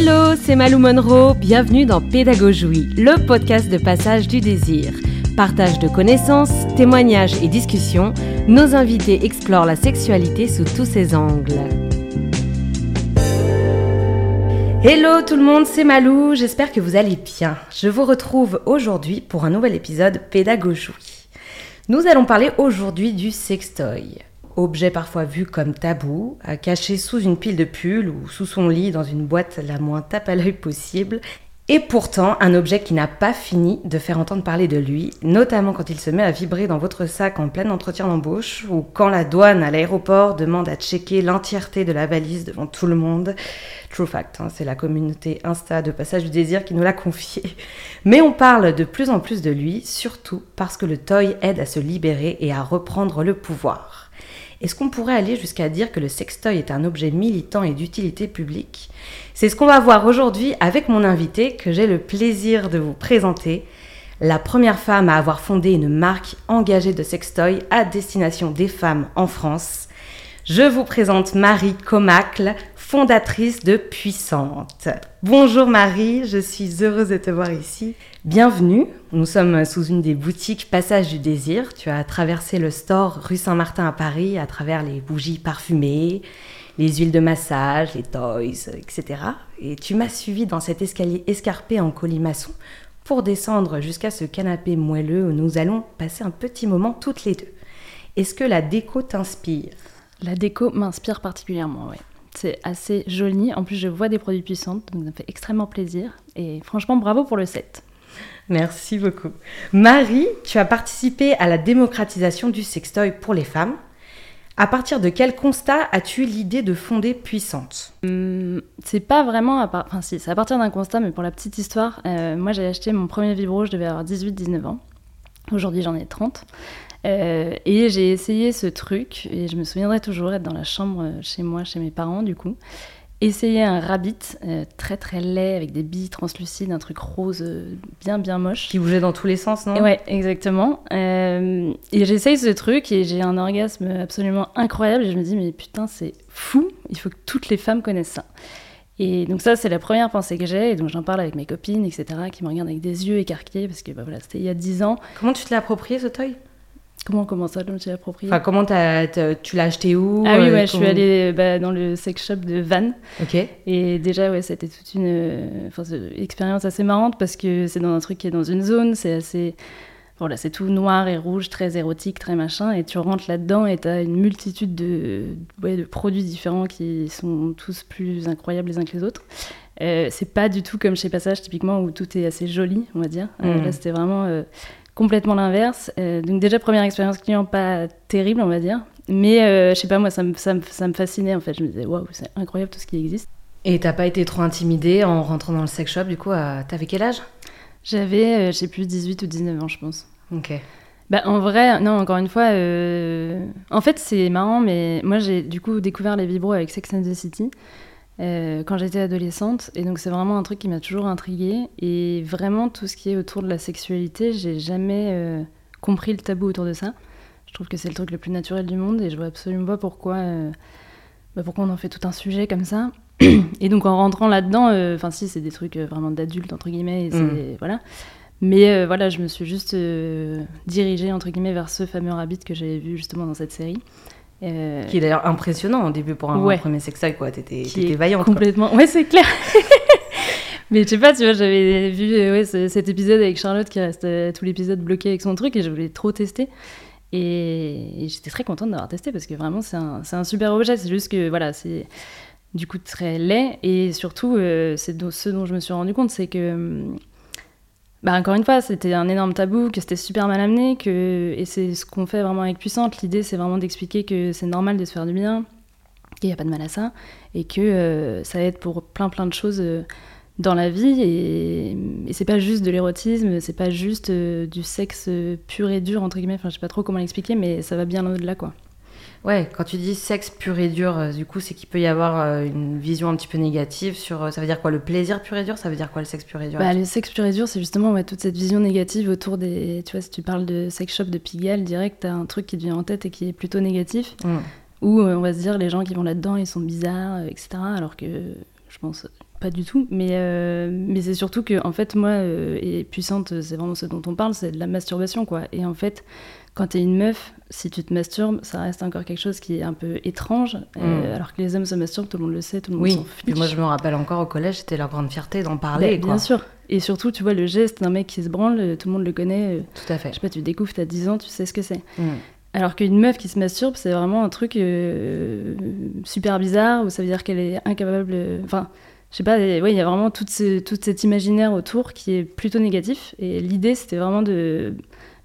Hello, c'est Malou Monroe, bienvenue dans Pédagogie, le podcast de passage du désir. Partage de connaissances, témoignages et discussions, nos invités explorent la sexualité sous tous ses angles. Hello tout le monde, c'est Malou, j'espère que vous allez bien. Je vous retrouve aujourd'hui pour un nouvel épisode Pédagogie. Nous allons parler aujourd'hui du sextoy objet parfois vu comme tabou, caché sous une pile de pulls ou sous son lit dans une boîte la moins tape à l'œil possible, et pourtant un objet qui n'a pas fini de faire entendre parler de lui, notamment quand il se met à vibrer dans votre sac en plein entretien d'embauche, ou quand la douane à l'aéroport demande à checker l'entièreté de la valise devant tout le monde. True fact, hein, c'est la communauté Insta de Passage du Désir qui nous l'a confié. Mais on parle de plus en plus de lui, surtout parce que le toy aide à se libérer et à reprendre le pouvoir. Est-ce qu'on pourrait aller jusqu'à dire que le sextoy est un objet militant et d'utilité publique? C'est ce qu'on va voir aujourd'hui avec mon invité que j'ai le plaisir de vous présenter. La première femme à avoir fondé une marque engagée de sextoy à destination des femmes en France. Je vous présente Marie Comacle, fondatrice de Puissante. Bonjour Marie, je suis heureuse de te voir ici. Bienvenue, nous sommes sous une des boutiques Passage du Désir. Tu as traversé le store rue Saint-Martin à Paris à travers les bougies parfumées, les huiles de massage, les toys, etc. Et tu m'as suivi dans cet escalier escarpé en colimaçon pour descendre jusqu'à ce canapé moelleux où nous allons passer un petit moment toutes les deux. Est-ce que la déco t'inspire? La déco m'inspire particulièrement, oui. C'est assez joli. En plus, je vois des produits puissants, donc ça me fait extrêmement plaisir. Et franchement, bravo pour le set. Merci beaucoup. Marie, tu as participé à la démocratisation du sextoy pour les femmes. À partir de quel constat as-tu l'idée de fonder Puissante? Hum, C'est pas vraiment à Enfin, si, c'est à partir d'un constat, mais pour la petite histoire, euh, moi j'ai acheté mon premier vibro, je devais avoir 18-19 ans. Aujourd'hui j'en ai 30. Euh, et j'ai essayé ce truc, et je me souviendrai toujours être dans la chambre euh, chez moi, chez mes parents du coup, essayer un rabbit euh, très très laid avec des billes translucides, un truc rose bien bien moche. Qui bougeait dans tous les sens, non? Ouais, exactement. et j'essaye ce truc et j'ai un orgasme absolument incroyable et je me dis mais putain c'est fou, il faut que toutes les femmes connaissent ça. Et donc ça, c'est la première pensée que j'ai, et donc j'en parle avec mes copines, etc., qui me regardent avec des yeux écarquillés, parce que bah, voilà, c'était il y a 10 ans. Comment tu te l'as approprié, ce toy? Comment, comment ça, tu l'as approprié Enfin, comment tu l'as acheté où Ah oui, ouais, je suis allée bah, dans le sex shop de Vannes. Ok. Et déjà, ouais, c'était toute une expérience assez marrante parce que c'est dans un truc qui est dans une zone, c'est assez. Voilà, c'est tout noir et rouge, très érotique, très machin, et tu rentres là-dedans et tu as une multitude de, ouais, de produits différents qui sont tous plus incroyables les uns que les autres. Euh, c'est pas du tout comme chez Passage, typiquement, où tout est assez joli, on va dire. Euh, mm. là, c'était vraiment euh, complètement l'inverse. Euh, donc déjà, première expérience client pas terrible, on va dire. Mais euh, je sais pas, moi, ça me, ça, me, ça me, fascinait, en fait. Je me disais, waouh, c'est incroyable tout ce qui existe. Et t'as pas été trop intimidée en rentrant dans le sex shop, du coup, t'avais quel âge? J'avais, euh, je sais plus, 18 ou 19 ans, je pense. Ok. Bah, en vrai, non, encore une fois, en fait, c'est marrant, mais moi, j'ai du coup découvert les vibros avec Sex and the City. Euh, quand j'étais adolescente. Et donc c'est vraiment un truc qui m'a toujours intriguée. Et vraiment tout ce qui est autour de la sexualité, j'ai jamais euh, compris le tabou autour de ça. Je trouve que c'est le truc le plus naturel du monde et je vois absolument pas pourquoi, euh, bah, pourquoi on en fait tout un sujet comme ça. et donc en rentrant là-dedans, enfin si c'est des trucs vraiment d'adultes entre guillemets, et mm. voilà. Mais voilà, je me suis juste dirigée entre guillemets vers ce fameux rabbit que j'avais vu justement dans cette série. Euh, qui est d'ailleurs impressionnant au début pour un premier sextoy, quoi. T'étais vaillante. Complètement. Ouais, c'est clair. Mais je sais pas, tu vois, j'avais vu euh, ouais, cet épisode avec Charlotte qui reste euh, tout l'épisode bloqué avec son truc et je voulais trop tester. Et, j'étais très contente d'avoir testé parce que vraiment, c'est un, un, super objet. C'est juste que, voilà, c'est du coup très laid. Et surtout, c'est ce dont je me suis rendu compte, c'est que hum, bah, encore une fois, c'était un énorme tabou, que c'était super mal amené, que... et c'est ce qu'on fait vraiment avec Puissante. L'idée, c'est vraiment d'expliquer que c'est normal de se faire du bien, qu'il n'y a pas de mal à ça, et que euh, ça aide pour plein plein de choses euh, dans la vie. Et, et c'est pas juste de l'érotisme, c'est pas juste euh, du sexe pur et dur, entre guillemets. Enfin, je sais pas trop comment l'expliquer, mais ça va bien au-delà, quoi. Ouais, quand tu dis sexe pur et dur, euh, du coup, c'est qu'il peut y avoir euh, une vision un petit peu négative sur. Euh, ça veut dire quoi Le plaisir pur et dur Ça veut dire quoi le sexe pur et dur? Bah, Le sexe pur et dur, c'est justement ouais, toute cette vision négative autour des. Tu vois, si tu parles de sex shop de Pigalle, direct, t'as un truc qui te vient en tête et qui est plutôt négatif. Mm. Où on va se dire, les gens qui vont là-dedans, ils sont bizarres, etc. Alors que je pense pas du tout. Mais, mais c'est surtout que, en fait, moi, et puissante, c'est vraiment ce dont on parle, c'est de la masturbation, quoi. Et en fait, quand t'es une meuf, si tu te masturbes, ça reste encore quelque chose qui est un peu étrange. euh, Mm. alors que les hommes se masturbent, tout le monde le sait, tout le monde Oui, s'en puis fiche. moi je me rappelle encore au collège, c'était leur grande fierté d'en Bah, parler. quoi. bien sûr. Et surtout, tu vois, le geste d'un mec qui se branle, tout le monde le connaît. euh, Tout à fait. Je sais pas, tu découvres, t'as 10 ans, tu sais ce que c'est. Mm. Alors qu'une meuf qui se masturbe, c'est vraiment un truc euh, super bizarre, où ça veut dire qu'elle est incapable. Enfin, je sais pas, ouais, il y a vraiment tout, ce, tout cet imaginaire autour qui est plutôt négatif. Et l'idée, c'était vraiment de.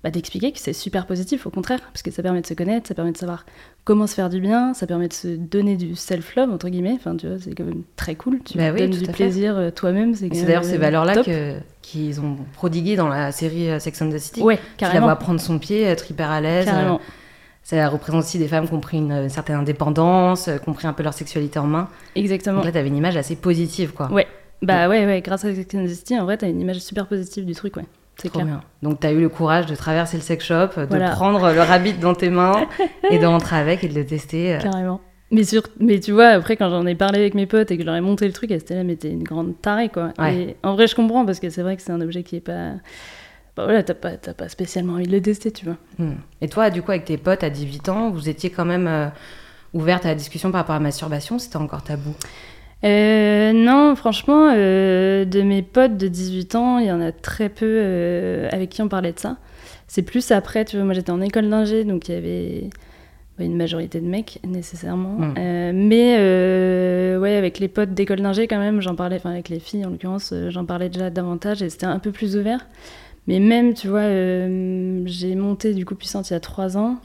Bah, d'expliquer que c'est super positif, au contraire, parce que ça permet de se connaître, ça permet de savoir comment se faire du bien, ça permet de se donner du self-love, entre guillemets. Enfin, tu vois, c'est quand même très cool. Tu Bah oui, donnes du plaisir euh, toi-même. C'est d'ailleurs ces valeurs-là qu'ils ont prodiguées dans la série euh, Sex and the City. Ouais, Tu la carrément. vois prendre son pied, être hyper à l'aise. Carrément. euh, Ça représente aussi des femmes qui ont pris une certaine indépendance, qui ont pris un peu leur sexualité en main. Exactement. Donc là, t'avais une image assez positive, quoi. Ouais. Bah ouais, ouais, grâce à Sex and the City, en vrai, t'as une image super positive du truc, ouais. C'est clair. bien. Donc t'as eu le courage de traverser le sex shop, de Voilà. prendre le rabbit dans tes mains et de rentrer avec et de le tester. euh. Carrément. Mais, sur... mais tu vois, après, quand j'en ai parlé avec mes potes et que je leur ai monté le truc, elles étaient là, mais t'es une grande tarée, quoi. Ouais. Et en vrai, je comprends, parce que c'est vrai que c'est un objet qui est pas. Bah voilà, t'as pas, pas spécialement envie de le tester, tu vois. Hmm. Et toi, du coup, avec tes potes à 18 ans, vous étiez quand même euh, ouverte à la discussion par rapport à la masturbation C'était encore tabou? Euh, non, franchement, euh, de mes potes de 18 ans, il y en a très peu euh, avec qui on parlait de ça. C'est plus après, tu vois, moi j'étais en école d'ingé, donc il y avait bah, une majorité de mecs nécessairement. Mm. Euh, mais ouais, avec les potes d'école d'ingé quand même, j'en parlais, enfin avec les filles en l'occurrence, j'en parlais déjà davantage et c'était un peu plus ouvert. Mais même, tu vois, j'ai monté du coup puissante il y a 3 ans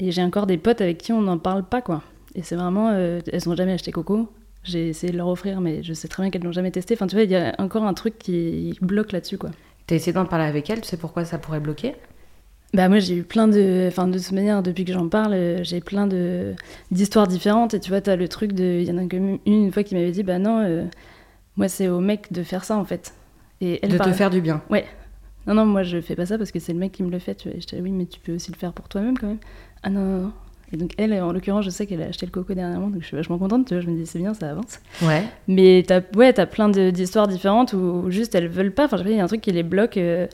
et j'ai encore des potes avec qui on n'en parle pas, quoi. Et c'est vraiment, elles n'ont jamais acheté Coco. J'ai essayé de leur offrir, mais je sais très bien qu'elles l'ont jamais testé. Enfin, tu vois, il y a encore un truc qui bloque là-dessus, quoi. T'as essayé d'en parler avec elle, tu sais pourquoi ça pourrait bloquer? Bah moi j'ai eu plein de, enfin de toute manière depuis que j'en parle, euh, j'ai plein de d'histoires différentes et tu vois t'as le truc de, il y en a comme une, une fois qui m'avait dit bah non, euh, moi c'est au mec de faire ça en fait. Et elle De parle- te faire du bien. Non non moi je fais pas ça parce que c'est le mec qui me le fait. Tu vois. Et j'étais oui mais tu peux aussi le faire pour toi-même quand même. Ah non non non. Et donc elle en l'occurrence je sais qu'elle a acheté le coco dernièrement donc je suis vachement contente. Tu vois je me dis c'est bien ça avance. Ouais. Mais t'as ouais, t'as plein d'histoires différentes où, juste elles veulent pas. Enfin, je sais il y a un truc qui les bloque euh,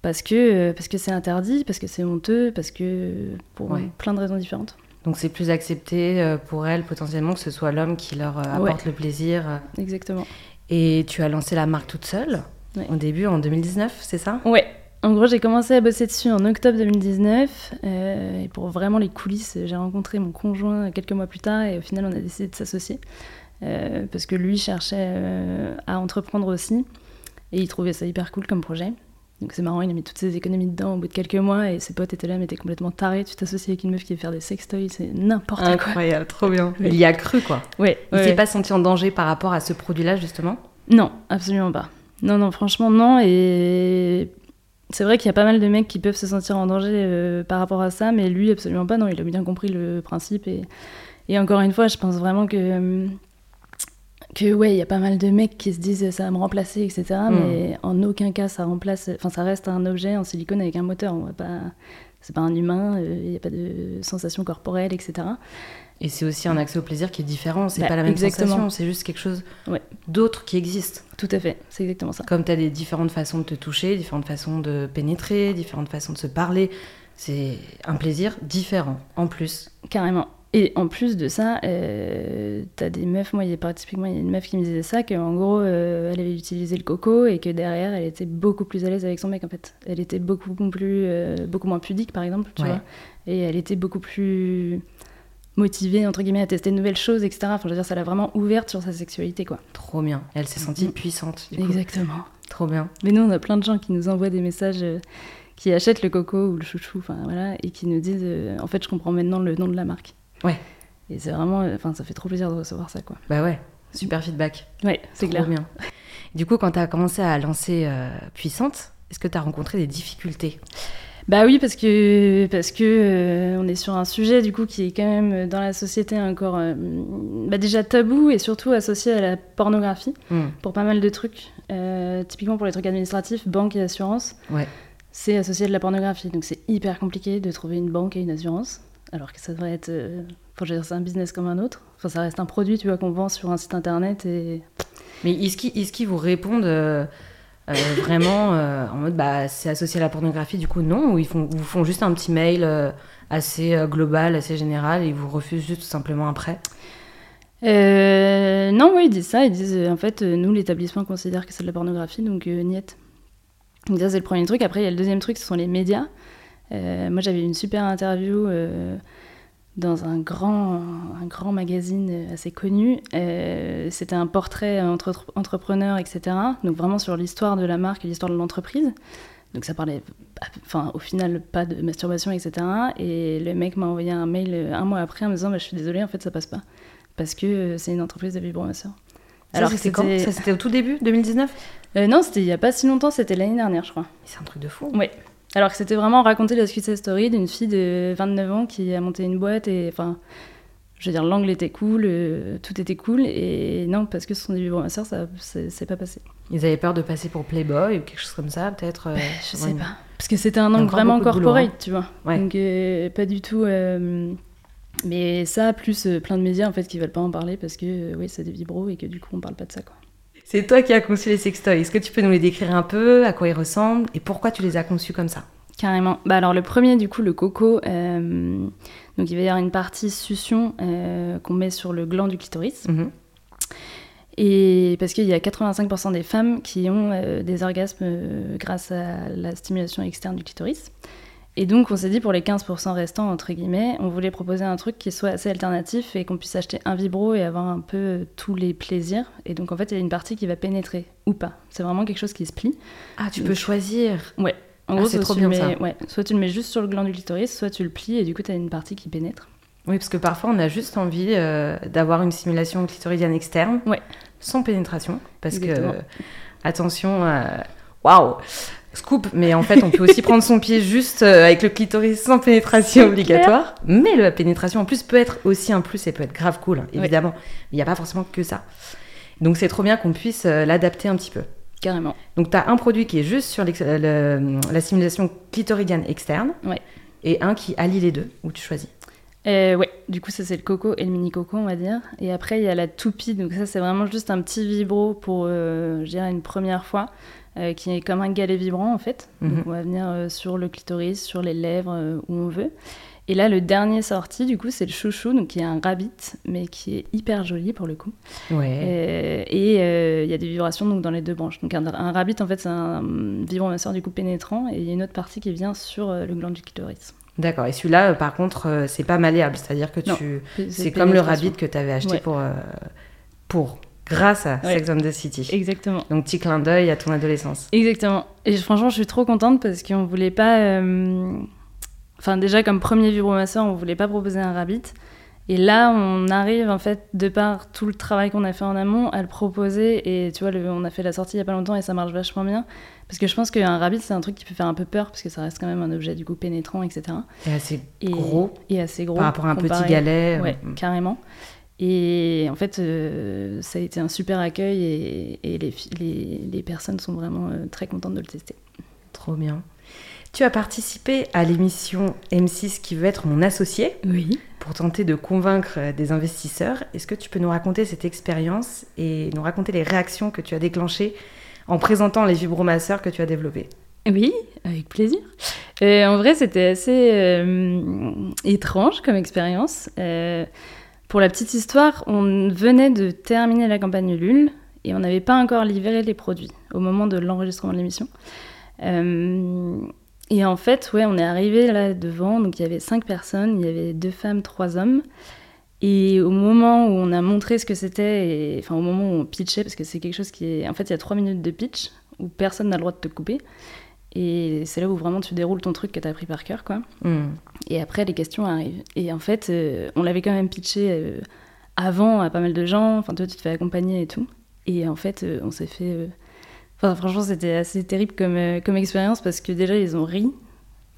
parce que euh, parce que c'est interdit, parce que c'est honteux, parce que pour Ouais. plein de raisons différentes. Donc c'est plus accepté euh, pour elle potentiellement que ce soit l'homme qui leur Ouais. apporte le plaisir. Exactement. Et tu as lancé la marque toute seule Ouais. au début en 2019, c'est ça? Ouais. En gros, j'ai commencé à bosser dessus en octobre 2019. euh, et pour vraiment les coulisses, j'ai rencontré mon conjoint quelques mois plus tard et au final, on a décidé de s'associer. euh, parce que lui cherchait euh, à entreprendre aussi. Et il trouvait ça hyper cool comme projet. Donc c'est marrant, il a mis toutes ses économies dedans au bout de quelques mois et ses potes étaient là, mais t'es complètement taré, tu t'associes avec une meuf qui veut faire des sextoys, c'est n'importe quoi. Incroyable, trop bien. Il y a cru quoi. Ouais, Il ouais. s'est pas senti en danger par rapport à ce produit-là justement? Non, absolument pas. Non, non, franchement, non. Et c'est vrai qu'il y a pas mal de mecs qui peuvent se sentir en danger euh, par rapport à ça, mais lui, absolument pas. Non, il a bien compris le principe. Et, et encore une fois, je pense vraiment que. euh, Que ouais, il y a pas mal de mecs qui se disent ça va me remplacer, etc. Mm. Mais en aucun cas ça remplace. Enfin, ça reste un objet en silicone avec un moteur. On va pas. C'est pas un humain. euh, Il n'y a pas de sensation corporelle, etc. Et c'est aussi un accès au plaisir qui est différent, c'est Bah, pas la même exactement. sensation, c'est juste quelque chose Ouais. d'autre qui existe. Tout à fait. C'est exactement ça. Comme tu as des différentes façons de te toucher, différentes façons de pénétrer, différentes façons de se parler, c'est un plaisir différent en plus. Carrément. Et en plus de ça, euh, t'as des meufs, moi, il y a typiquement il y a une meuf qui me disait ça, qu'en gros, euh, elle avait utilisé le coco et que derrière, elle était beaucoup plus à l'aise avec son mec, en fait. Elle était beaucoup plus, euh, beaucoup moins pudique, par exemple, tu Ouais. vois. Et elle était beaucoup plus motivée, entre guillemets, à tester de nouvelles choses, etc. Enfin, je veux dire, ça l'a vraiment ouverte sur sa sexualité, quoi. Trop bien. Elle s'est sentie Mm. puissante. Du coup. Exactement. Trop bien. Mais nous, on a plein de gens qui nous envoient des messages, euh, qui achètent le coco ou le chouchou, enfin voilà, et qui nous disent, euh, en fait, je comprends maintenant le nom de la marque. Ouais. Et c'est vraiment, enfin, ça fait trop plaisir de recevoir ça, quoi. Bah ouais, super feedback. Ouais, c'est clair. bien. Du coup, quand tu as commencé à lancer euh, Puissante, est-ce que tu as rencontré des difficultés? Bah oui, parce que parce que euh, on est sur un sujet du coup qui est quand même euh, dans la société encore euh, bah, déjà tabou et surtout associé à la pornographie Hmm. pour pas mal de trucs. Typiquement pour les trucs administratifs, banque et assurance, Ouais. c'est associé à de la pornographie. Donc c'est hyper compliqué de trouver une banque et une assurance, alors que ça devrait être, euh, enfin, je veux dire, c'est un business comme un autre. Enfin, ça reste un produit, tu vois, qu'on vend sur un site internet et Mais est-ce qu'ils est vous répondent euh, euh, vraiment euh, en mode bah c'est associé à la pornographie du coup non ou ils font vous font juste un petit mail assez global assez général et ils vous refusent juste tout simplement un prêt non, oui, ils disent ça. Ils disent, en fait, nous, l'établissement considère que c'est de la pornographie, donc niet. Donc ça, c'est le premier truc. Après, il y a le deuxième truc, ce sont les médias. Euh, moi, j'avais une super interview euh, dans un grand, un grand magazine euh, assez connu. Euh, C'était un portrait entre entrepreneur, etc. Donc vraiment sur l'histoire de la marque et l'histoire de l'entreprise. Donc ça parlait, enfin au final pas de masturbation, etc. Et le mec m'a envoyé un mail un mois après en me disant bah, je suis désolée, en fait ça passe pas parce que c'est une entreprise de vibromasseurs. alors c'était quand? ça c'était au tout début 2019 euh, Non, c'était il y a pas si longtemps, c'était l'année dernière, je crois. c'est un truc de fou Oui. Alors que c'était vraiment raconter la success story d'une fille de 29 ans qui a monté une boîte et enfin, je veux dire, l'angle était cool, euh, tout était cool et non, parce que ce sont des vibromasseurs, ça c'est c'est pas passé. ils avaient peur de passer pour Playboy ou quelque chose comme ça peut-être euh, Bah, je sais une- pas. Parce que c'était un angle vraiment boulot, corporate, hein. tu vois. Ouais. Donc euh, pas du tout. Mais ça, plus plein de médias en fait qui veulent pas en parler parce que oui, c'est des vibros et que du coup on parle pas de ça quoi. C'est toi qui as conçu les sextoys est-ce que tu peux nous les décrire un peu à quoi ils ressemblent et pourquoi tu les as conçus comme ça? Carrément. Bah alors le premier du coup le coco, euh, donc il va y avoir une partie succion euh, qu'on met sur le gland du clitoris Mhm. et parce qu'il y a 85% des femmes qui ont euh, des orgasmes grâce à la stimulation externe du clitoris. Et donc on s'est dit pour les 15% restants entre guillemets, on voulait proposer un truc qui soit assez alternatif et qu'on puisse acheter un vibro et avoir un peu euh, tous les plaisirs. Et donc en fait il y a une partie qui va pénétrer ou pas. C'est vraiment quelque chose qui se plie. ah tu Donc- peux choisir En Ah, gros, c'est trop bien, ça. mets- ouais, soit tu le mets juste sur le gland du clitoris, soit tu le plies et du coup tu as une partie qui pénètre. Oui, parce que parfois on a juste envie euh, d'avoir une simulation clitoridienne externe, Ouais. sans pénétration, parce Exactement. que attention, euh, waouh, scoop, mais en fait on peut aussi prendre son pied juste euh, avec le clitoris sans pénétration obligatoire, mais la pénétration en plus peut être aussi un plus et peut être grave cool, hein, Ouais. évidemment, mais il n'y a pas forcément que ça. Donc c'est trop bien qu'on puisse euh, l'adapter un petit peu. Carrément. Donc tu as un produit qui est juste sur euh, le- la simulation clitoridienne externe, Ouais. et un qui allie les deux, où tu choisis. Euh, ouais, du coup ça c'est le coco et le mini coco on va dire. Et après il y a la toupie, donc ça c'est vraiment juste un petit vibro pour, euh, je dirais, une première fois, euh, qui est comme un galet vibrant en fait. Mhm. Donc on va venir euh, sur le clitoris, sur les lèvres, euh, où on veut. Et là le dernier sorti du coup c'est le chouchou, donc qui est un rabbit, mais qui est hyper joli pour le coup. Ouais. Et il y a des vibrations donc dans les deux branches. Donc un, un rabbit en fait c'est un vibromasseur du coup pénétrant et il y a une autre partie qui vient sur le gland du clitoris. D'accord. Et celui-là, par contre, c'est pas malléable. C'est-à-dire que tu. C'est comme le rabbit que tu avais acheté Ouais. pour, pour. Grâce à Ouais. Sex and the City. Exactement. Donc, petit clin d'œil à ton adolescence. Exactement. Et franchement, je suis trop contente parce qu'on voulait pas. euh, Enfin, déjà, comme premier vibromasseur, on voulait pas proposer un rabbit. Et là, on arrive, en fait, de par tout le travail qu'on a fait en amont, à le proposer. Et tu vois, le- on a fait la sortie il y a pas longtemps et ça marche vachement bien. Parce que je pense qu'un rabbit, c'est un truc qui peut faire un peu peur parce que ça reste quand même un objet du coup pénétrant, etc. Et assez Et, gros Et assez gros. par rapport à un comparé- petit galet. Ouais, euh, carrément. Et en fait, euh, ça a été un super accueil et, et les, fi- les, les personnes sont vraiment euh, très contentes de le tester. Trop bien. Tu as participé à l'émission M6 qui veut être mon associé Oui. pour tenter de convaincre euh, des investisseurs. Est-ce que tu peux nous raconter cette expérience et nous raconter les réactions que tu as déclenchées en présentant les vibromasseurs que tu as développés? Oui, avec plaisir. Euh, en vrai, c'était assez étrange comme expérience. Pour la petite histoire, on venait de terminer la campagne Ulule et on n'avait pas encore livré les produits au moment de l'enregistrement de l'émission. Euh, et en fait, ouais, on est arrivé là devant, donc il y avait cinq personnes, il y avait deux femmes, trois hommes. Et au moment où on a montré ce que c'était, enfin au moment où on pitchait, parce que c'est quelque chose qui est. En fait, il y a trois minutes de pitch où personne n'a le droit de te couper. Et c'est là où vraiment tu déroules ton truc que tu as appris par cœur, quoi. Hmm. Et après, les questions arrivent. Et en fait, euh, on l'avait quand même pitché euh, avant à pas mal de gens. Enfin, toi, tu te fais accompagner et tout. Et en fait, euh, on s'est fait. Enfin, franchement, c'était assez terrible comme, comme expérience parce que déjà, ils ont ri.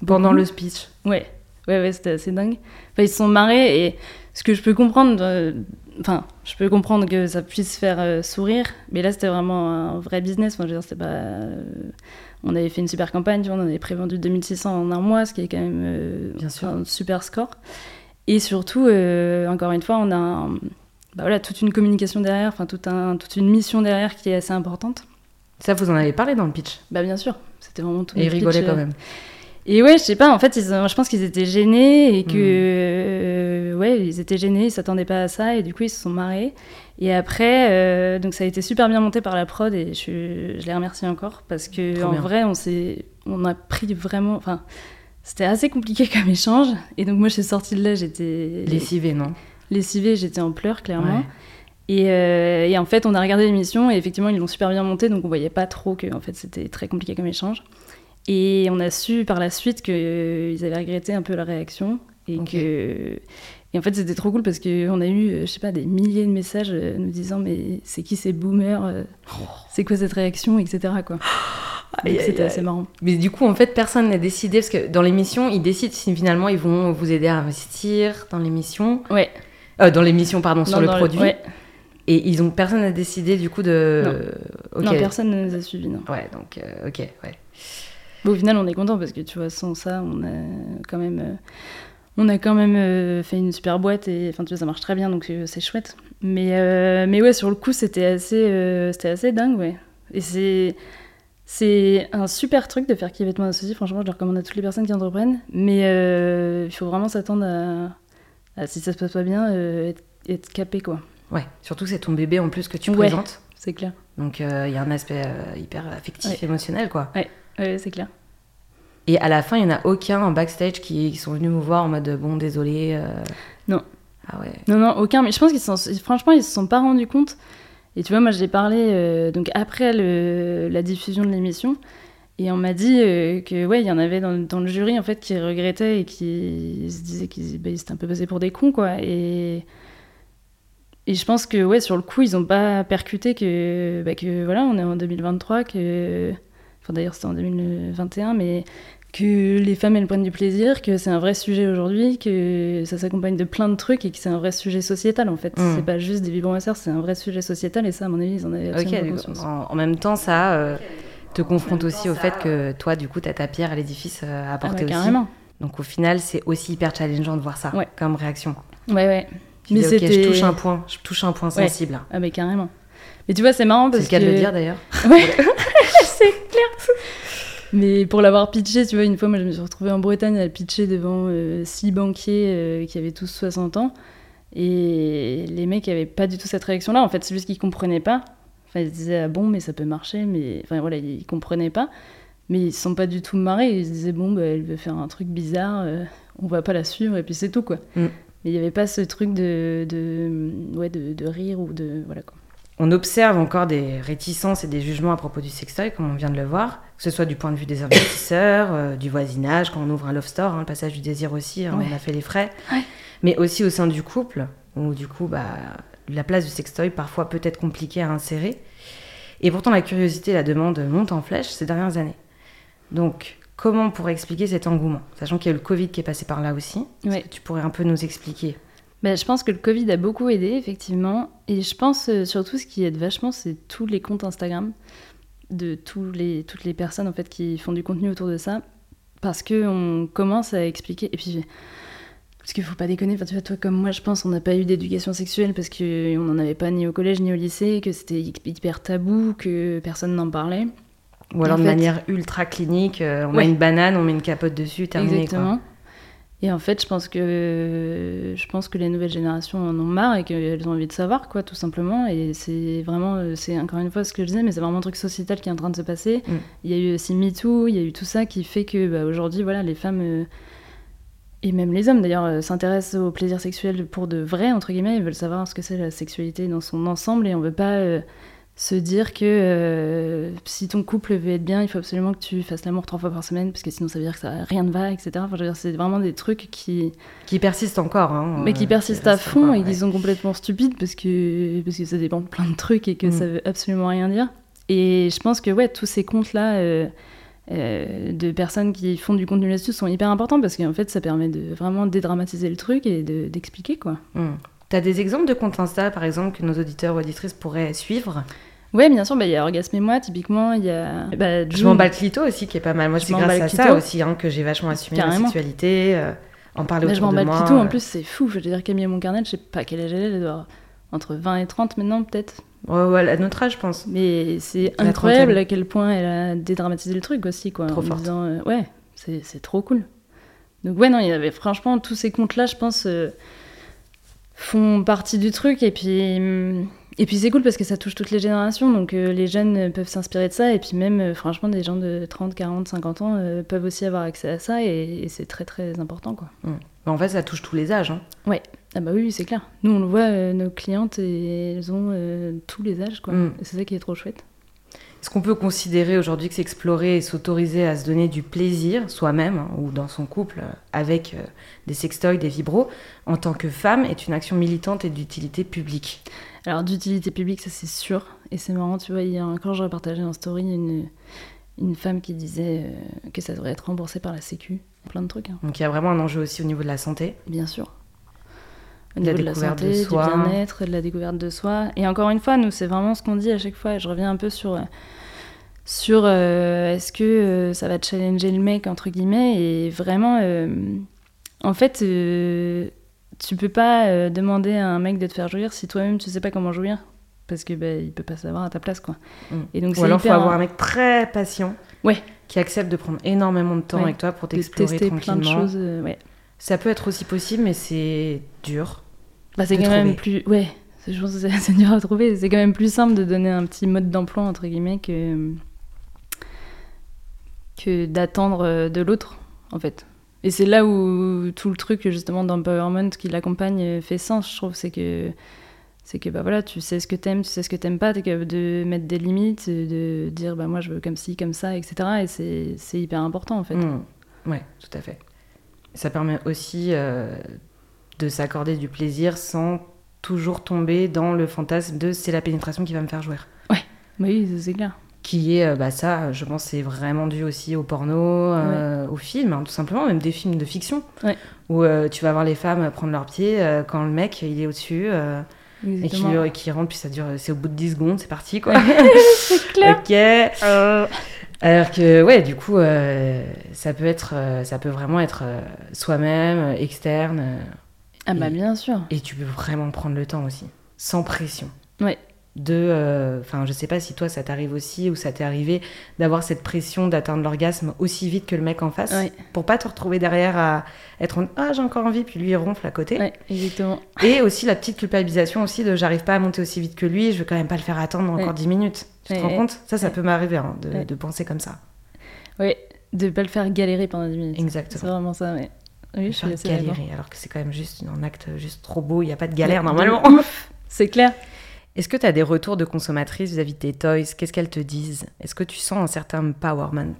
Pendant le speech. Ouais, ouais, ouais, c'était assez dingue. Enfin, ils se sont marrés et ce que je peux comprendre, enfin, je peux comprendre que ça puisse faire euh, sourire, mais là, c'était vraiment un vrai business. Enfin, je veux dire, c'était pas. euh, on avait fait une super campagne, tu vois, on avait prévendu 2600 en un mois, ce qui est quand même euh, Bien sûr. un super score. Et surtout, encore une fois, on a un- bah voilà, toute une communication derrière, enfin toute, un, toute une mission derrière qui est assez importante. Ça, vous en avez parlé dans le pitch? Bah bien sûr, c'était vraiment tout. Et pitch, quand même. Et ouais, je sais pas, en fait, ils, je pense qu'ils étaient gênés et que. Hmm. euh, ouais, ils étaient gênés, ils s'attendaient pas à ça et du coup, ils se sont marrés. Et après, euh, donc ça a été super bien monté par la prod et je, je les remercie encore parce que Trop en bien. vrai, on s'est. On a pris vraiment. Enfin, c'était assez compliqué comme échange. Et donc, moi, je suis sortie de là, j'étais. Lessivé, non? Lessivée, j'étais en pleurs, clairement. Ouais. Et, euh, et en fait, on a regardé l'émission et effectivement, ils l'ont super bien monté, donc on voyait pas trop que en fait, c'était très compliqué comme échange. Et on a su par la suite qu'ils avaient regretté un peu la réaction et que. Et en fait, c'était trop cool parce qu'on a eu, euh, je sais pas, des milliers de messages euh, nous disant Mais c'est qui ces boomers euh, C'est quoi cette réaction etc. Quoi. C'était assez marrant. Mais du coup, en fait, personne n'a décidé, parce que dans l'émission, ils décident si finalement ils vont vous aider à investir dans l'émission. Ouais. Euh, dans l'émission, pardon, sur le produit. ouais. Et ils ont personne n'a décidé du coup de. Non, personne ne nous a suivis, non. Ouais, donc euh, ok, ouais. Au final, on est content parce que tu vois, sans ça, on a quand même, euh, on a quand même euh, fait une super boîte et enfin, tu vois, ça marche très bien donc euh, c'est chouette. Mais, euh, mais ouais, sur le coup, c'était assez, euh, c'était assez dingue, ouais. Et c'est, c'est un super truc de faire qui vêtements associés. Franchement, je le recommande à toutes les personnes qui entreprennent. Mais euh, il faut vraiment s'attendre à, à, si ça se passe pas bien, être, être capé, quoi. Ouais, surtout que c'est ton bébé en plus que tu Ouais. présentes. C'est clair. Donc il y a un aspect hyper affectif, Ouais. émotionnel quoi. Ouais, c'est clair. Et à la fin, il y en a aucun en backstage qui, qui sont venus me voir en mode bon, désolé. euh. Non. Ah ouais. Non, non, aucun. Mais je pense qu'ils se sont, franchement, ils se sont pas rendus compte. Et tu vois, moi, j'ai parlé euh, donc après le- la diffusion de l'émission, et on m'a dit euh, que ouais, il y en avait dans, dans le jury en fait qui regrettaient et qui se disaient qu'ils bah, ils s'étaient un peu passés pour des cons, quoi. Et et je pense que ouais, sur le coup, ils ont pas percuté que bah, que voilà, on est en 2023, que enfin d'ailleurs c'était en 2021, mais que les femmes elles prennent du plaisir, que c'est un vrai sujet aujourd'hui, que ça s'accompagne de plein de trucs et que c'est un vrai sujet sociétal en fait. Mm. C'est pas juste des vibromasseurs, c'est un vrai sujet sociétal et ça, à mon avis, ils en avaient absolument conscience. en, en même temps, ça euh, te confronte aussi au fait que toi, du coup, tu as ta pierre à l'édifice euh, à Ah apporter ouais, aussi. carrément. Donc au final, c'est aussi hyper challengeant de voir ça Ouais. comme réaction. Ouais, ouais. Tu Mais dis, ok, je touche un point, je touche un point Ouais. sensible. Ah, mais carrément. Mais tu vois, c'est marrant C'est parce le cas que. de le dire d'ailleurs. Ouais, c'est clair. Mais pour l'avoir pitché, tu vois, une fois, moi, je me suis retrouvée en Bretagne à pitcher devant euh, six banquiers euh, qui avaient tous 60 ans. Et les mecs avaient pas du tout cette réaction-là. En fait, c'est juste qu'ils comprenaient pas. Enfin, ils se disaient, ah bon, mais ça peut marcher. Mais enfin, voilà, ils comprenaient pas. Mais ils se sont pas du tout marrés. Ils se disaient, bon, bah, elle veut faire un truc bizarre, euh, on va pas la suivre, et puis c'est tout, quoi. Mm. Mais il y avait pas ce truc de, de, ouais, de, de rire ou de. Voilà, quoi. On observe encore des réticences et des jugements à propos du sextoy, comme on vient de le voir, que ce soit du point de vue des investisseurs, euh, du voisinage, quand on ouvre un love store, hein, le passage du désir aussi, hein, Ouais. on a fait les frais, Ouais. mais aussi au sein du couple, où du coup, bah, la place du sextoy parfois peut être compliquée à insérer. Et pourtant, la curiosité et la demande montent en flèche ces dernières années. Donc, comment on pourrait expliquer cet engouement? Sachant qu'il y a eu le Covid qui est passé par là aussi. Est-ce Ouais. que tu pourrais un peu nous expliquer Ben, je pense que le Covid a beaucoup aidé, effectivement. Et je pense euh, surtout ce qui aide vachement, c'est tous les comptes Instagram de tous les, toutes les personnes en fait, qui font du contenu autour de ça. Parce qu'on commence à expliquer. Et puis, parce qu'il faut pas déconner, enfin, tu vois, toi comme moi, je pense, on n'a pas eu d'éducation sexuelle parce qu'on n'en avait pas ni au collège ni au lycée, que c'était hyper tabou, que personne n'en parlait. Ou alors En de fait- manière ultra clinique, euh, on a Ouais. une banane, on met une capote dessus, terminé. Exactement. Et en fait, je pense que je pense que les nouvelles générations en ont marre et qu'elles ont envie de savoir, quoi, tout simplement. Et c'est vraiment, c'est encore une fois ce que je disais, mais c'est vraiment un truc sociétal qui est en train de se passer. Mm. Il y a eu aussi MeToo, il y a eu tout ça qui fait que bah, aujourd'hui, voilà, les femmes euh, et même les hommes d'ailleurs euh, s'intéressent au plaisir sexuel pour de vrai entre guillemets. Ils veulent savoir ce que c'est la sexualité dans son ensemble et on veut pas euh, se dire que euh, si ton couple veut être bien, il faut absolument que tu fasses l'amour trois fois par semaine, parce que sinon ça veut dire que ça, rien ne va, etc. Enfin, c'est vraiment des trucs qui, Qui persistent encore. Hein, mais qui persistent à fond encore, et ouais. qui sont complètement stupides parce que, parce que ça dépend de plein de trucs et que Mm. ça veut absolument rien dire. Et je pense que ouais, tous ces comptes-là euh, euh, de personnes qui font du contenu là-dessus sont hyper importants parce qu'en fait ça permet de vraiment dédramatiser le truc et de- d'expliquer quoi. Hmm. T'as des exemples de comptes Insta, par exemple, que nos auditeurs ou auditrices pourraient suivre? Ouais, bien sûr, bah, il y a Orgasme et moi, typiquement, il y a. Bah, Je m'en bats le clito aussi, qui est pas mal. Moi, Je c'est m'en grâce à ça aussi hein, que j'ai vachement assumé Carrément. ma sexualité, euh, en parler Bah, je autour m'en de bats le clito, en euh. plus, c'est fou. Je veux dire, Camille Moncarnet, je sais pas quel âge elle est, elle doit entre 20 et 30 maintenant, peut-être. Ouais, ouais, à notre âge, je pense. Mais c'est incroyable trentaine. à quel point elle a dédramatisé le truc aussi, quoi. Trop en forte. disant, euh, ouais, c'est c'est trop cool. Donc, ouais, non, il y avait franchement tous ces contes-là, je pense, euh, font partie du truc. Et puis, hum, et puis c'est cool parce que ça touche toutes les générations. Donc, euh, les jeunes euh, peuvent s'inspirer de ça. Et puis, même, euh, franchement, des gens de 30, 40, 50 ans euh, peuvent aussi avoir accès à ça. Et, et c'est très, très important, quoi. Mais en fait, ça touche tous les âges. hein. Ah, bah oui, c'est clair. Nous, on le voit, nos clientes, et elles ont tous les âges, quoi. Mm. C'est ça qui est trop chouette. Est-ce qu'on peut considérer aujourd'hui que s'explorer et s'autoriser à se donner du plaisir soi-même hein, ou dans son couple avec des sextoys, des vibros, en tant que femme, est une action militante et d'utilité publique? Alors, d'utilité publique, ça c'est sûr. Et c'est marrant, tu vois, hier encore, j'aurais partagé en story une, une femme qui disait euh, que ça devrait être remboursé par la Sécu. Plein de trucs, hein. Donc il y a vraiment un enjeu aussi au niveau de la santé. bien sûr. Au De la niveau de la découverte santé, de du soi. bien-être, de la découverte de soi. Et encore une fois, nous, c'est vraiment ce qu'on dit à chaque fois. Et je reviens un peu sur, euh, sur euh, est-ce que euh, ça va challenger le mec, entre guillemets. Et vraiment, en fait, tu peux pas euh, demander à un mec de te faire jouir si toi-même tu sais pas comment jouir. Parce que bah, il peut pas savoir à ta place, quoi. Mm. Et donc, Ou alors il faut hyper- avoir un mec très patient Ouais. qui accepte de prendre énormément de temps Ouais. avec toi pour t'explorer tester plein de tranquillement. choses. euh, ouais. Ça peut être aussi possible, mais c'est dur. Bah, c'est quand même plus. Ouais, je pense que c'est c'est dur à trouver. C'est quand même plus simple de donner un petit mode d'emploi, entre guillemets, que, que d'attendre euh, de l'autre, en fait. Et c'est là où tout le truc, justement, d'empowerment qui l'accompagne fait sens, je trouve. C'est que. C'est que bah voilà, tu sais ce que t'aimes, tu sais ce que t'aimes pas, t'es capable de mettre des limites, de dire bah moi je veux comme ci, comme ça, etc. Et c'est c'est hyper important en fait. Mm. Ouais, tout à fait. Ça permet aussi euh, de s'accorder du plaisir sans toujours tomber dans le fantasme de c'est la pénétration qui va me faire jouir. Oui, ça, c'est clair. Qui est, euh, bah ça, je pense, c'est vraiment dû aussi au porno, euh, aux films, hein, tout simplement, même des films de fiction, Ouais. où euh, tu vas voir les femmes prendre leurs pieds euh, quand le mec il est au-dessus euh, et qui, rentre, puis ça dure, c'est au bout de 10 secondes, c'est parti quoi. c'est clair. ok. Alors que, ouais, du coup, euh, ça peut être, euh, ça peut vraiment être euh, soi-même, euh, externe, euh, Ah bah Et- bien sûr. et tu peux vraiment prendre le temps aussi, sans pression. Ouais. De, euh, enfin, je sais pas si toi ça t'arrive aussi ou ça t'est arrivé d'avoir cette pression d'atteindre l'orgasme aussi vite que le mec en face, Ouais. pour pas te retrouver derrière à être en ah j'ai encore envie, puis lui il ronfle à côté. Ouais, exactement. Et aussi la petite culpabilisation aussi de j'arrive pas à monter aussi vite que lui, je veux quand même pas le faire attendre encore Ouais. 10 minutes. Tu te rends compte? Ça, ça peut m'arriver hein, de, penser comme ça. Ouais, de pas le faire galérer pendant 10 minutes. C'est Exactement. vraiment ça, ouais. Oui, je suis galérer, alors que c'est quand même juste un acte juste trop beau, il n'y a pas de galère normalement. C'est clair. Est-ce que tu as des retours de consommatrices vis-à-vis de tes toys? Qu'est-ce qu'elles te disent? Est-ce que tu sens un certain empowerment?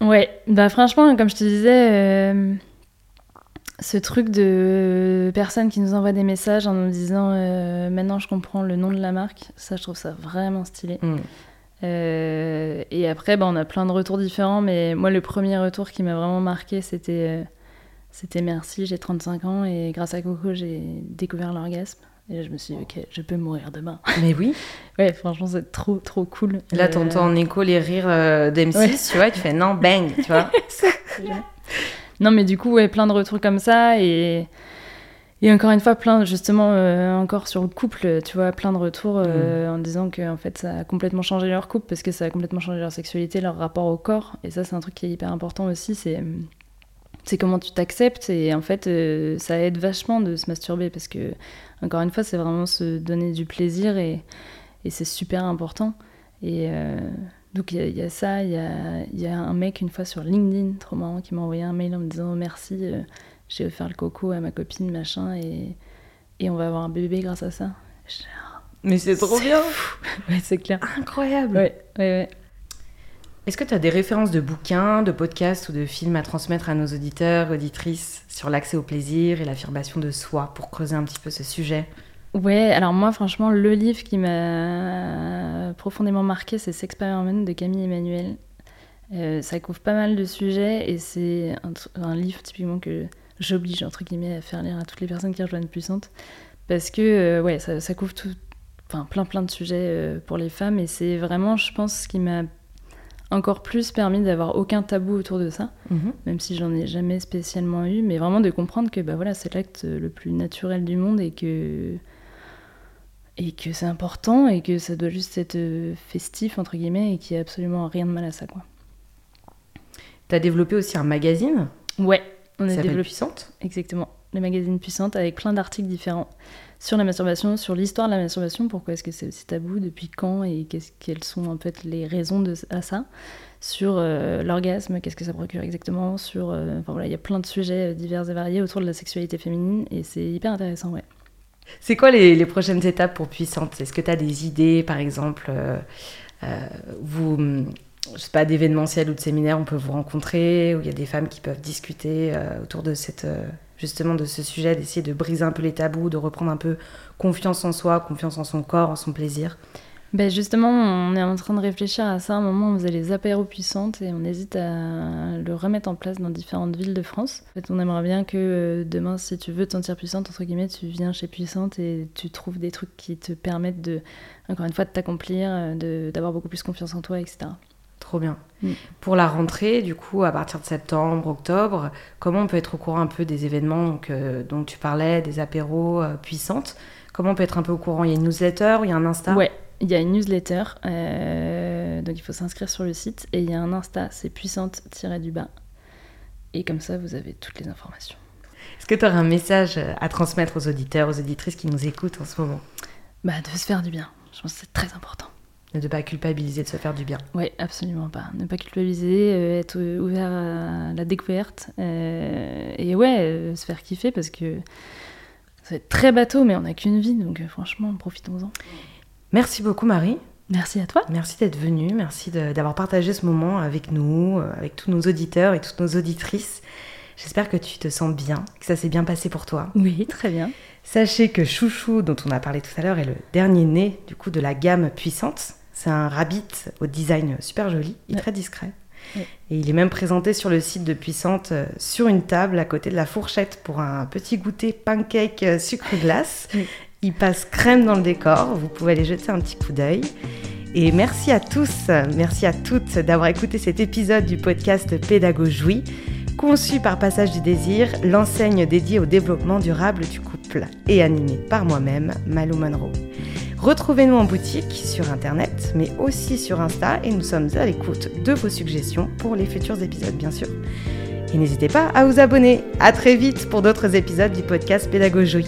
Ouais, bah franchement, comme je te disais, euh, ce truc de personnes qui nous envoient des messages en nous disant euh, maintenant je comprends le nom de la marque, ça je trouve ça vraiment stylé. Hmm. Euh, et après, bah, on a plein de retours différents, mais moi le premier retour qui m'a vraiment marqué, c'était euh, c'était merci, j'ai 35 ans et grâce à Coco j'ai découvert l'orgasme. Et là, je me suis dit, ok, je peux mourir demain. Mais oui, Ouais, franchement, c'est trop, trop cool. là Euh, t'entends en écho les rires euh, d'M6, Ouais. tu vois, tu fais non, bang, tu vois. Non, mais du coup, ouais, plein de retours comme ça. Et, et encore une fois, plein, justement, euh, encore sur le couple, tu vois, plein de retours euh, en disant que en fait, ça a complètement changé leur couple parce que ça a complètement changé leur sexualité, leur rapport au corps. Et ça, c'est un truc qui est hyper important aussi. C'est. C'est comment tu t'acceptes et en fait euh, ça aide vachement de se masturber parce que encore une fois c'est vraiment se donner du plaisir et, et c'est super important et euh, donc il y, a- il y a ça, il y a, y a un mec une fois sur LinkedIn, trop marrant, qui m'a envoyé un mail en me disant merci, euh, j'ai offert le coco à ma copine, machin, et, et on va avoir un bébé grâce à ça. Mais c'est trop bien Ouais, c'est clair. Incroyable Ouais, ouais, ouais. Est-ce que tu as des références de bouquins, de podcasts ou de films à transmettre à nos auditeurs, auditrices sur l'accès au plaisir et l'affirmation de soi pour creuser un petit peu ce sujet? Ouais, alors moi, franchement, le livre qui m'a profondément marqué, c'est Sexperiment de Camille Emmanuel. Euh, ça couvre pas mal de sujets et c'est un, livre typiquement que j'oblige, entre guillemets, à faire lire à toutes les personnes qui rejoignent Puissante. Parce que, euh, ouais, ça, ça couvre tout, enfin, plein plein de sujets euh, pour les femmes et c'est vraiment, je pense, ce qui m'a encore plus permis d'avoir aucun tabou autour de ça même si j'en ai jamais spécialement eu, mais vraiment de comprendre que bah voilà, c'est l'acte le plus naturel du monde et que et que c'est important et que ça doit juste être euh, festif entre guillemets et qu'il n'y a absolument rien de mal à ça quoi. T'as développé aussi un magazine Ouais, on qui a développé Puissante. exactement le magazine Puissante avec plein d'articles différents sur la masturbation, sur l'histoire de la masturbation, pourquoi est-ce que c'est aussi tabou, depuis quand et qu'est-ce quelles sont en fait les raisons de, à ça, sur euh, l'orgasme, qu'est-ce que ça procure exactement, sur euh, enfin voilà, il y a plein de sujets euh, divers et variés autour de la sexualité féminine et c'est hyper intéressant ouais. C'est quoi les, prochaines étapes pour Puissante? Est-ce que tu as des idées, par exemple euh, vous, je pas, d'événementiels ou de séminaires, on peut vous rencontrer, où il y a des femmes qui peuvent discuter autour de cette, justement de ce sujet, d'essayer de briser un peu les tabous, de reprendre un peu confiance en soi, confiance en son corps, en son plaisir. Ben justement, on est en train de réfléchir à ça. À un moment, on faisait les apéros puissantes et on hésite à le remettre en place dans différentes villes de France. En fait, on aimerait bien que euh, demain, si tu veux te sentir puissante, entre guillemets, tu viens chez Puissante et tu trouves des trucs qui te permettent de, encore une fois, de t'accomplir, euh, d'avoir beaucoup plus confiance en toi, etc. Trop bien. Mm. Pour la rentrée, du coup, à partir de septembre, octobre, comment on peut être au courant un peu des événements donc, euh, dont tu parlais, des apéros euh, puissantes? Comment on peut être un peu au courant? Il y a une newsletter, il y a un Insta? Ouais, il y a une newsletter, euh, donc il faut s'inscrire sur le site et il y a un Insta, c'est puissante-du-bas. Et comme ça, vous avez toutes les informations. Est-ce que tu aurais un message à transmettre aux auditeurs, aux auditrices qui nous écoutent en ce moment? Bah, de se faire du bien. Je pense que c'est très important. De ne pas culpabiliser, de se faire du bien. Oui, absolument pas. Ne pas culpabiliser, euh, être euh, ouvert à la découverte. euh, et ouais, euh, se faire kiffer parce que ça va être très bateau, mais on n'a qu'une vie, donc franchement, profitons-en. Merci beaucoup Marie. Merci à toi. Merci d'être venue. Merci d'avoir partagé ce moment avec nous, avec tous nos auditeurs et toutes nos auditrices. J'espère que tu te sens bien, que ça s'est bien passé pour toi. Oui, très bien. Sachez que Chouchou, dont on a parlé tout à l'heure, est le dernier né du coup de la gamme puissante. C'est un rabbit au design super joli et Ouais. très discret. Ouais. Et il est même présenté sur le site de Puissante euh, sur une table à côté de la fourchette pour un petit goûter pancake euh, sucre glace. Il passe crème dans le décor. Vous pouvez aller jeter un petit coup d'œil. Et merci à tous, merci à toutes d'avoir écouté cet épisode du podcast Pédagogie, conçu par Passage du Désir, l'enseigne dédiée au développement durable du couple, et animé par moi-même, Malou Monroe. Retrouvez-nous en boutique, sur Internet, mais aussi sur Insta, et nous sommes à l'écoute de vos suggestions pour les futurs épisodes, bien sûr. Et n'hésitez pas à vous abonner. À très vite pour d'autres épisodes du podcast Pédagogie.